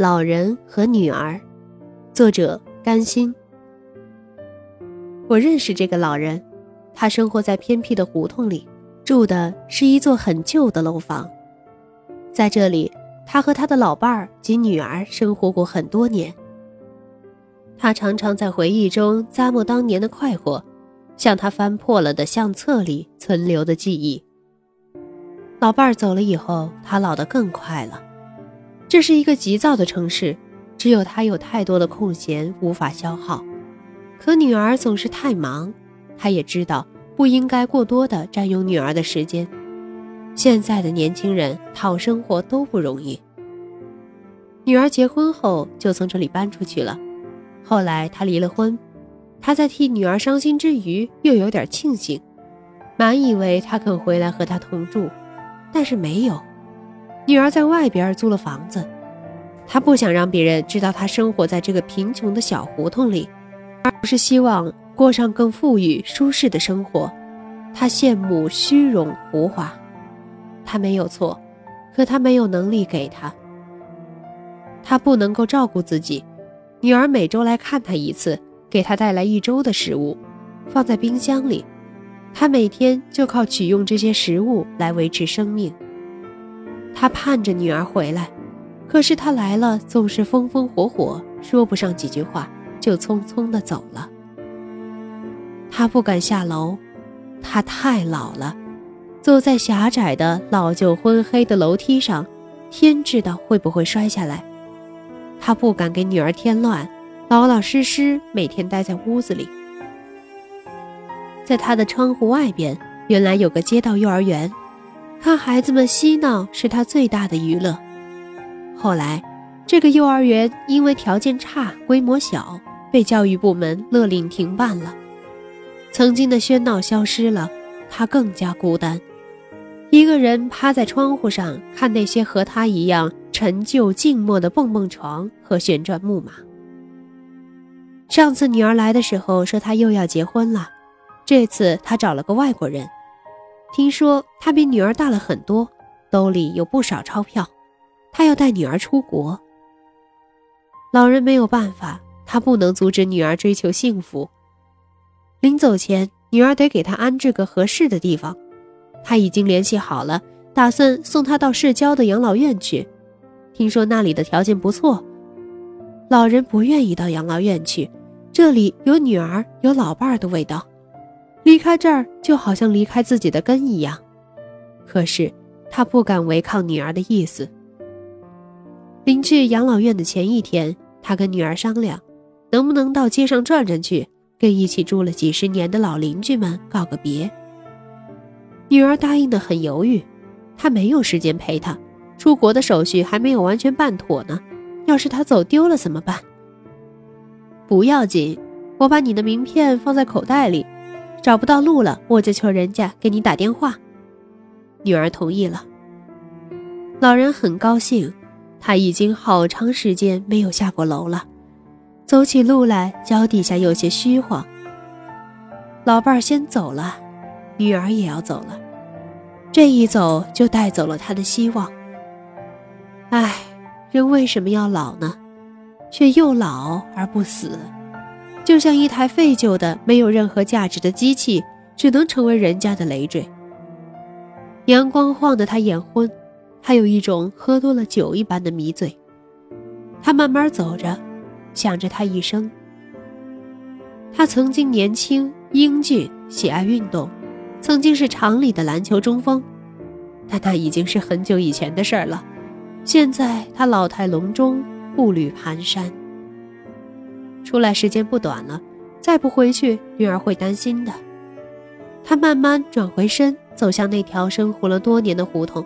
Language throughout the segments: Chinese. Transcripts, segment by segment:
老人和女儿，作者甘心。我认识这个老人，他生活在偏僻的胡同里，住的是一座很旧的楼房。在这里，他和他的老伴儿及女儿生活过很多年。他常常在回忆中咂摸当年的快活，像他翻破了的相册里存留的记忆。老伴儿走了以后，他老得更快了。这是一个急躁的城市，只有他有太多的空闲无法消耗。可女儿总是太忙，他也知道不应该过多的占用女儿的时间。现在的年轻人讨生活都不容易。女儿结婚后就从这里搬出去了，后来他离了婚。他在替女儿伤心之余，又有点庆幸，满以为他肯回来和他同住，但是没有。女儿在外边租了房子，她不想让别人知道她生活在这个贫穷的小胡同里，而不是希望过上更富裕、舒适的生活。她羡慕虚荣、浮华，她没有错，可她没有能力给她。她不能够照顾自己，女儿每周来看她一次，给她带来一周的食物，放在冰箱里，她每天就靠取用这些食物来维持生命。他盼着女儿回来，可是她来了总是风风火火，说不上几句话就匆匆的走了。他不敢下楼，他太老了，走在狭窄的老旧昏黑的楼梯上，天知道会不会摔下来。他不敢给女儿添乱，老老实实每天待在屋子里。在他的窗户外边，原来有个街道幼儿园。看孩子们嬉闹是他最大的娱乐。后来，这个幼儿园因为条件差、规模小，被教育部门勒令停办了。曾经的喧闹消失了，他更加孤单，一个人趴在窗户上看那些和他一样陈旧静默的蹦蹦床和旋转木马。上次女儿来的时候说她又要结婚了，这次她找了个外国人。听说他比女儿大了很多，兜里有不少钞票，他要带女儿出国。老人没有办法，他不能阻止女儿追求幸福。临走前，女儿得给他安置个合适的地方，他已经联系好了，打算送他到市郊的养老院去。听说那里的条件不错，老人不愿意到养老院去，这里有女儿有老伴儿的味道。离开这儿就好像离开自己的根一样，可是他不敢违抗女儿的意思。临去养老院的前一天，他跟女儿商量，能不能到街上转转去，跟一起住了几十年的老邻居们告个别。女儿答应的很犹豫，他没有时间陪她，出国的手续还没有完全办妥呢，要是他走丢了怎么办？不要紧，我把你的名片放在口袋里。找不到路了，我就求人家给你打电话。女儿同意了。老人很高兴，他已经好长时间没有下过楼了，走起路来脚底下有些虚晃。老伴儿先走了，女儿也要走了，这一走就带走了他的希望。唉，人为什么要老呢？却又老而不死。就像一台废旧的、没有任何价值的机器，只能成为人家的累赘。阳光晃得他眼昏，还有一种喝多了酒一般的迷醉。他慢慢走着，想着他一生。他曾经年轻英俊，喜爱运动，曾经是厂里的篮球中锋，但那已经是很久以前的事儿了。现在他老态龙钟，步履蹒跚。出来时间不短了，再不回去，女儿会担心的。他慢慢转回身，走向那条生活了多年的胡同。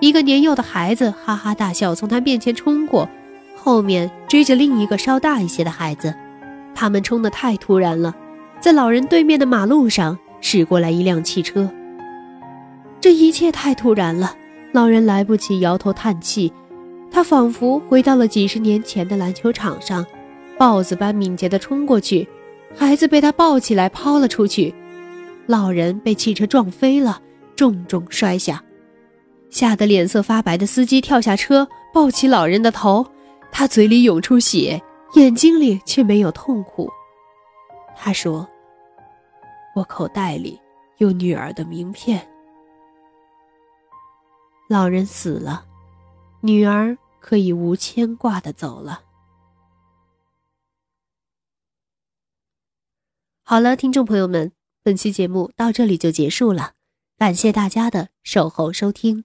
一个年幼的孩子哈哈大笑，从他面前冲过，后面追着另一个稍大一些的孩子。他们冲得太突然了，在老人对面的马路上驶过来一辆汽车。这一切太突然了，老人来不及摇头叹气，他仿佛回到了几十年前的篮球场上。豹子般敏捷地冲过去，孩子被他抱起来抛了出去，老人被汽车撞飞了，重重摔下，吓得脸色发白的司机跳下车，抱起老人的头，他嘴里涌出血，眼睛里却没有痛苦。他说：“我口袋里有女儿的名片。”老人死了，女儿可以无牵挂的走了。好了，听众朋友们，本期节目到这里就结束了，感谢大家的守候收听。